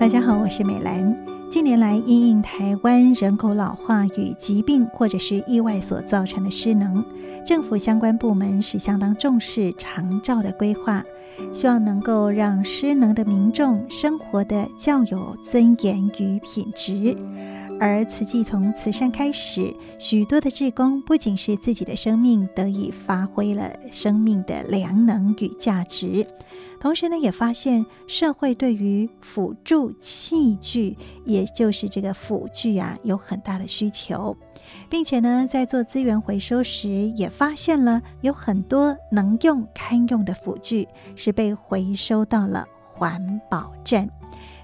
大家好，我是美兰。近年来，因应台湾人口老化与疾病或者是意外所造成的失能，政府相关部门是相当重视长照的规划，希望能够让失能的民众生活的较有尊严与品质。而慈济从慈善开始，许多的志工不仅是自己的生命得以发挥了生命的良能与价值，同时呢，也发现社会对于辅助器具，也就是这个辅具啊，有很大的需求，并且呢，在做资源回收时，也发现了有很多能用堪用的辅具是被回收到了环保站。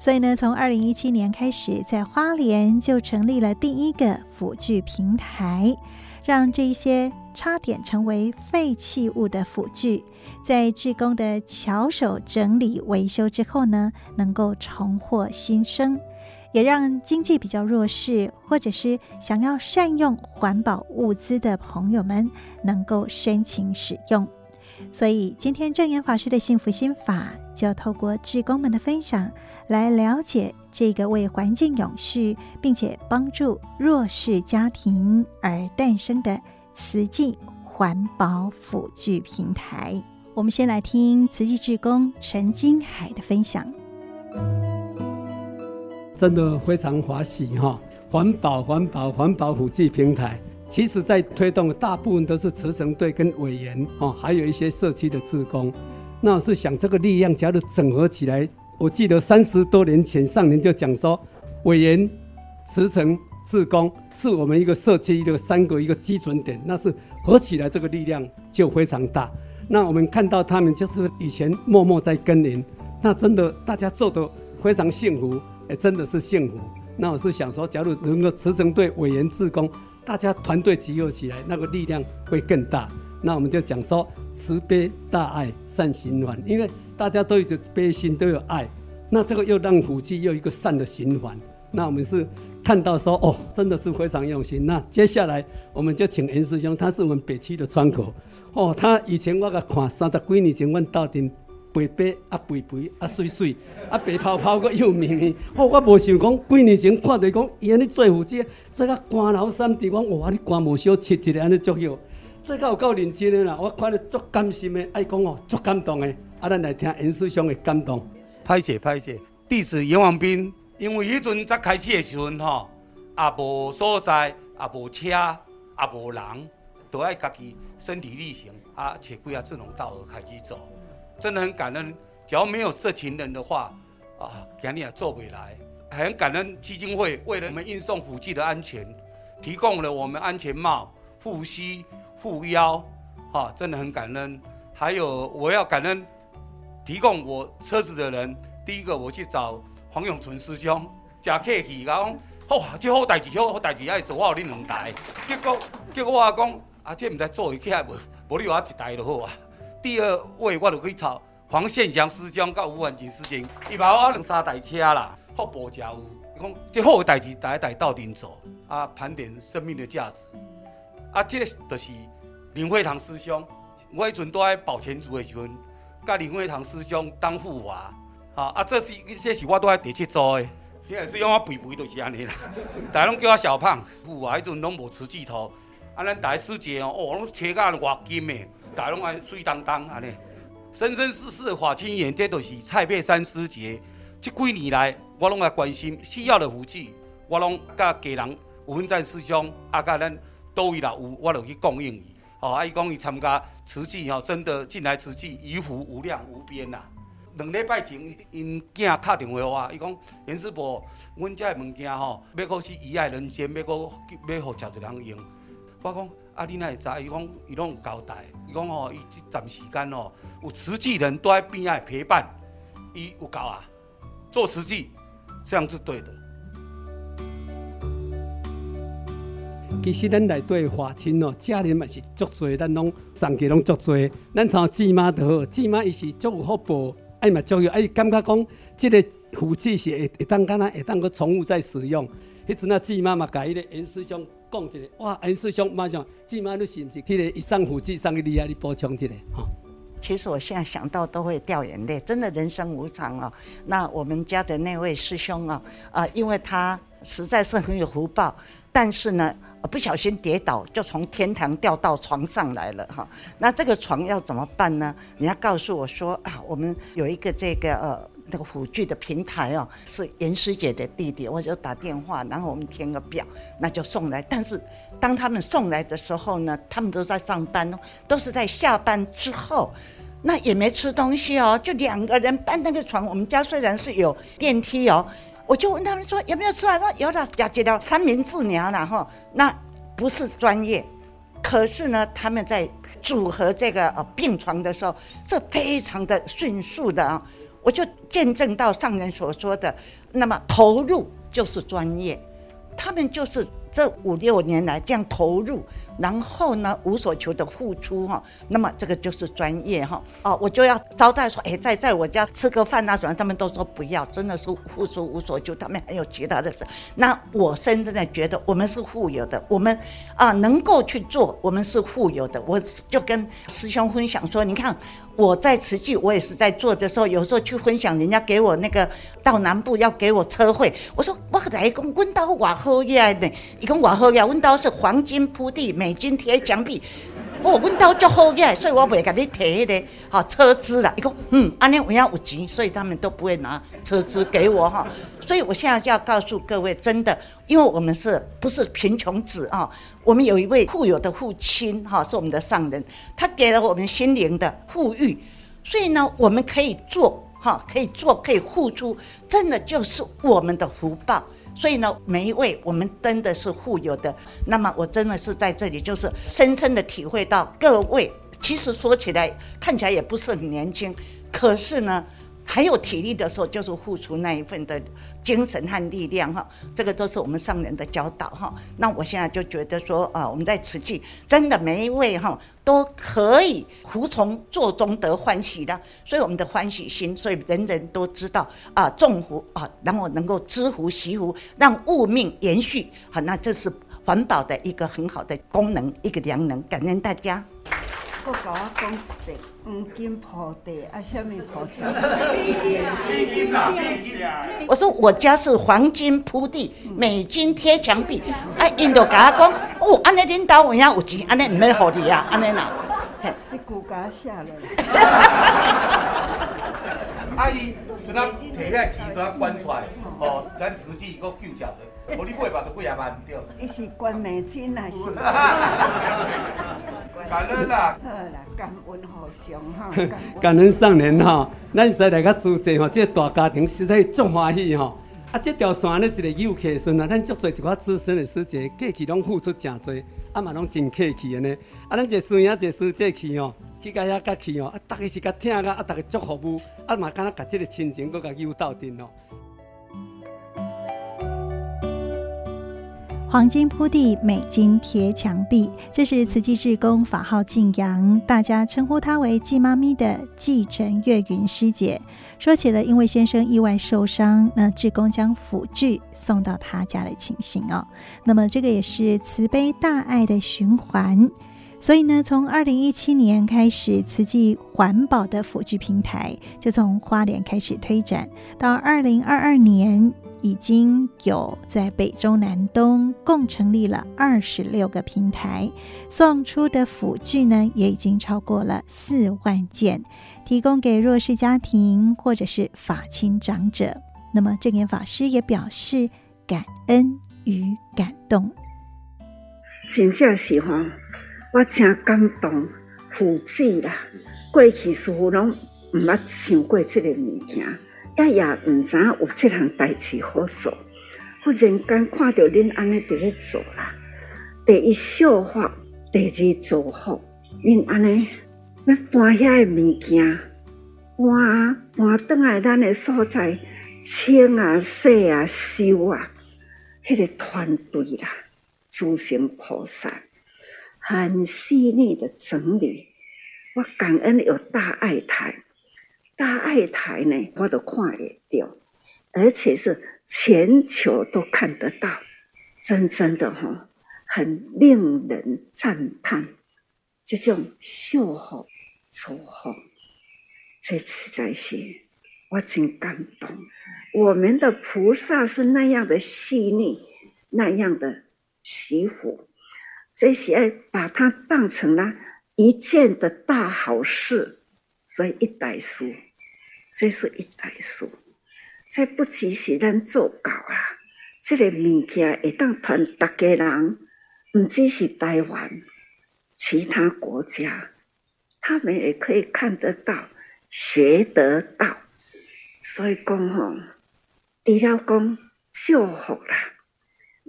所以呢，从二零一七年开始，在花莲就成立了第一个辅具平台，让这些差点成为废弃物的辅具，在志工的巧手整理维修之后呢，能够重获新生，也让经济比较弱势或者是想要善用环保物资的朋友们能够申请使用。所以，今天证严法师的幸福心法，就透过志工们的分享，来了解这个为环境永续，并且帮助弱势家庭而诞生的慈济环保辅具平台。我们先来听慈济志工陈金海的分享。真的非常欢喜哈！环保、环保、环保辅具平台。其实，在推动的大部分都是慈诚队跟委员哦，还有一些社区的志工。那我是想，这个力量假如整合起来，我记得三十多年前上年就讲说，委员、慈诚、志工是我们一个社区的三个一个基准点。那是合起来，这个力量就非常大。那我们看到他们就是以前默默在耕耘，那真的大家做得非常幸福，哎，真的是幸福。那我是想说，假如能够慈诚队委员、志工。大家团队集合起来，那个力量会更大。那我们就讲说，慈悲大爱善循环，因为大家都有悲心，都有爱，那这个又让辅具又一个善的循环。那我们是看到说，哦，真的是非常用心。那接下来我们就请严师兄，他是我们北区的窗口。哦，他以前我个看三十几年前，我到底。白白啊，肥肥啊，水水啊，白泡泡个又绵绵。哦，我无想讲，几年前看着讲，伊安尼做辅具，做甲官老三弟讲，哇，你官无小切一个安尼作业，做甲有够认真的啦。我看了足感心的，爱讲哦，足感动的。啊，咱来听严师兄的感动。歹势歹势，弟子严王斌，因为迄阵才开始的时阵吼，也无所在，也无车，也无人，都爱家己身体力行啊，找几啊志同道合开始做。真的很感恩，只要没有这群人的话，啊，今日也做不来。很感恩基金会为了我们运送辅具的安全，提供了我们安全帽、护膝、护腰，哈、真的很感恩。还有我要感恩提供我车子的人，第一个我去找黄永存师兄，真客气，讲，好，这好代志，好好代志爱做，我有你两台。结果结果我讲，啊，这唔知做起来无，无你话一台就好啊。第二位我就去找黄宪祥师兄，甲吴万金师兄，伊把我两三台车啦，福报家有，讲这好个代志，代代斗阵做，啊，盘点生命的价值，啊，这个就是林惠堂师兄，我迄阵都在保全组的时阵，甲林惠堂师兄当副娃，啊，啊，这是这是我都在第七组的，这个师兄我肥肥就是安尼啦，大家拢叫我小胖，副娃迄阵拢无持镜头，啊，咱大师姐哦，哦，拢切甲外金的。大龙爱水当当安尼，生生世世的法亲缘，这都是蔡佩珊师姐。这几年来，我拢爱关心需要的辅具，我拢甲家人吴文赞师兄，啊，甲咱都位啦有，我就去供应伊。哦，啊，伊讲伊参加慈济吼，真的进来慈济，余福无量无边啊。两礼拜前，因囝打电话我，伊讲严师伯，阮遮个物件吼，要搁是遗爱人间，要搁要互诚侪人用。我讲。啊！你哪会知？伊讲伊拢有交代。伊讲吼，伊这阵时间哦，有慈济人都在边仔陪伴，伊有够啊！做慈济，这样是对的。其实咱来对华亲哦，家人嘛是足多，咱拢上级拢足多。咱从姊妈就好，姊妈伊是足有福报，哎嘛足有哎，感觉讲这个福气是会会当干那会当个重复再使用。迄阵啊，姊妈嘛甲伊个严师兄。讲一个哇，恩师兄马上，今晚你是不是去个一上辅具上个厉害，你补充一下哈。其实我现在想到都会掉眼泪，真的人生无常哦。那我们家的那位师兄啊，啊，因为他实在是很有福报，但是呢，不小心跌倒，就从天堂掉到床上来了哈。那这个床要怎么办呢？人家告诉我说啊，我们有一个这个呃那个辅具的平台哦，是严师姐的弟弟，我就打电话，然后我们填个表，那就送来。但是当他们送来的时候呢，他们都在上班哦，都是在下班之后。那也没吃东西哦，就两个人搬那个床。我们家虽然是有电梯哦，我就问他们说有没有吃饭？说有了，加接了三明治娘了哈。那不是专业，可是呢，他们在组合这个呃病床的时候，这非常的迅速的啊，我就见证到上人所说的，那么投入就是专业，他们就是这五六年来这样投入。然后呢，无所求的付出哈，那么这个就是专业哈。哦，我就要招待说，哎，在在我家吃个饭啊什么，他们都说不要，真的是付出无所求，他们还有其他的事。那我深深的觉得，我们是富有的，我们啊能够去做，我们是富有的。我就跟师兄分享说，你看。我在慈济，我也是在做的时候，有时候去分享，人家给我那个到南部要给我车费，我说我来讲，阮兜偌好呀的，伊讲偌好呀，阮兜是黄金铺地，美金贴墙壁，哦，阮兜足好呀，所以我袂甲你提迄个好车资啦。伊讲嗯，安尼我要有钱，所以他们都不会拿车资给我哈。所以我现在就要告诉各位，真的，因为我们是不是贫穷子啊？我们有一位富有的父亲，哈，是我们的上人，他给了我们心灵的富裕，所以呢，我们可以做，哈，可以做，可以付出，真的就是我们的福报。所以呢，每一位我们真的是富有的。那么，我真的是在这里，就是深深的体会到，各位其实说起来看起来也不是很年轻，可是呢。还有体力的时候，就是付出那一份的精神和力量哈，这个都是我们上人的教导哈。那我现在就觉得说啊，我们在慈济真的每一位哈都可以服从做中得欢喜的，所以我们的欢喜心，所以人人都知道啊，种福啊，然后能够知福惜福，让物命延续，好，那这是环保的一个很好的功能，一个良能，感恩大家。我甲我讲一遍，黄金铺地啊，什么铺墙？我说我家是黄金铺地，美金贴墙壁。啊，因就甲我讲，哦，安尼领导有影有钱，安尼毋免互你啊，安尼啦。即句甲我写落来。阿姨，就咱摕遐钱，都要关出来，哦，咱慈济搁救家济。我你八百都几啊万对。伊是关美金啊是？感恩啦！好啦，感恩好上哈。感恩上人哈，咱实在来个组织吼，即个大家庭实在足欢喜吼。啊，即条线咧，一个游客顺啊，咱足侪一寡资深的师姐，过去拢付出诚济，啊嘛拢真客气安尼。啊，咱这师兄这师姐去吼，去甲遐甲去吼，啊，逐个是甲听个，啊，逐个足服务，啊嘛敢若甲即个亲情搁甲有斗阵哦。黄金铺地，美金贴墙壁，这是慈济志工法号静阳，大家称呼她为季妈咪的季陈月云师姐。说起了因为先生意外受伤，那志工将辅具送到他家的情形哦。那么这个也是慈悲大爱的循环。所以呢，从二零一七年开始，慈济环保的辅具平台就从花莲开始推展，到二零二二年。已经有在北中南东共成立了二十六个平台，送出的辅具呢，也已经超过了四万件，提供给弱势家庭或者是法亲长者。那么证严法师也表示感恩与感动。真正喜欢，我真感动辅具啦，过去似乎拢唔捌想过这个物件。也也唔知有这项代志好做，忽然间看到恁安尼伫咧做啦。第一效法，第二祝福，恁安尼要搬遐个物件，搬搬倒来咱个所在，清啊、洗啊、收啊，迄、那个团队啦，诸行菩萨很细腻的整理。我感恩有大爱台。大爱台呢，我都看得到，而且是全球都看得到，真真的哈，很令人赞叹。这种修好、做好，这次在是我真感动。我们的菩萨是那样的细腻，那样的惜福，这些把它当成了一件的大好事，所以一代书，这是一代书。这不只是咱做到啊，这个物件会当传大家人，不只是台湾，其他国家，他们也可以看得到、学得到。所以讲吼，除了讲祝福啦，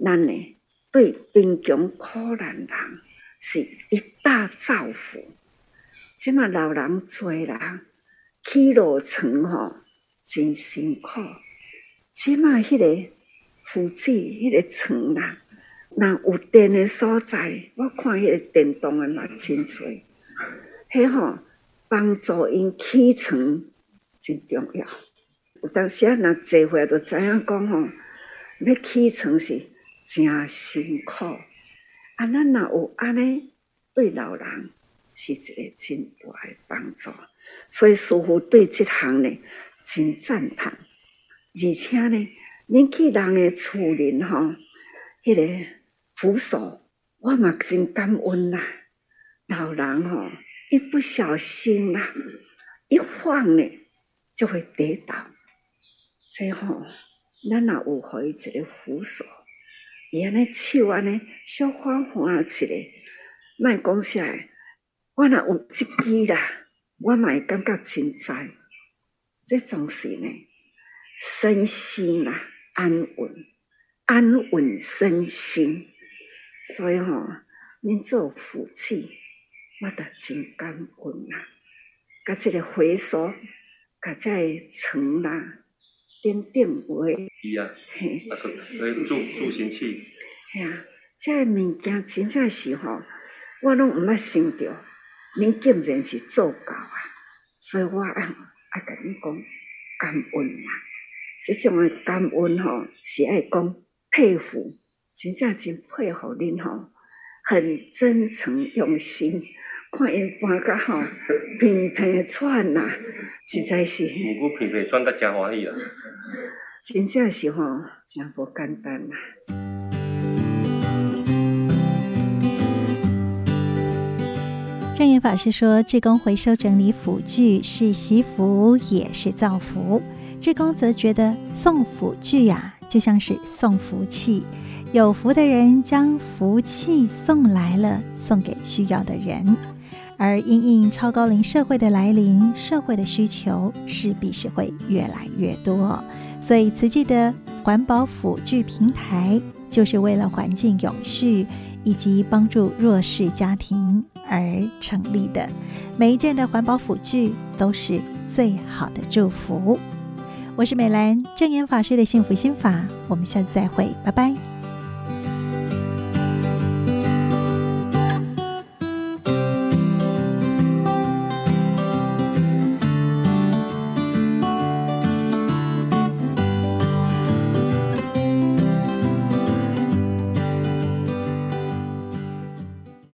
咱呢对贫穷苦难人是一大造福。即嘛老人多啦，起落床吼。真辛苦，起码迄个福气，迄、个床啦，那有电的所在，我看迄个电动的嘛真多，迄吼帮助因起床真重要。有当时啊，若坐会就知影讲吼，要起床是真辛苦。啊，咱若有安尼对老人是一个真大诶帮助，所以师傅对这行呢。真赞叹，而且呢，恁去人的厝里吼，迄、那个扶手，我嘛真感恩啦。老人吼，一不小心啦，一晃呢，就会跌倒。最后，咱若有互伊一个扶手，伊安尼手安尼小缓缓起来，莫讲啥，我若有一支啦，我嘛会感觉真在。这种是呢，身心啊安稳，安稳身心，所以吼、哦，恁做福气，我得真感恩啊！甲这个回收，甲这个床啦，点点位，伊啊，嘿，那个助助行器，嘿啊，这个物件真正是吼，我拢毋捌想到，恁竟然是做到啊！所以我啊。爱甲你讲感恩啊，即种诶感恩吼，是爱讲佩服，真正真佩服恁吼，很真诚用心，看因搬甲吼平平喘呐，实在是。毋过平平喘得真欢喜啦，真正是吼真不简单呐。证严法师说：“志工回收整理辅具是惜福，也是造福。志工则觉得送辅具呀、就像是送福气，有福的人将福气送来了，送给需要的人。而因应超高龄社会的来临，社会的需求势必是会越来越多。所以，慈济的环保辅具平台，就是为了环境永续以及帮助弱势家庭。”而成立的每一件的环保辅具都是最好的祝福。我是美兰，正言法师的幸福心法，我们下次再会，拜拜。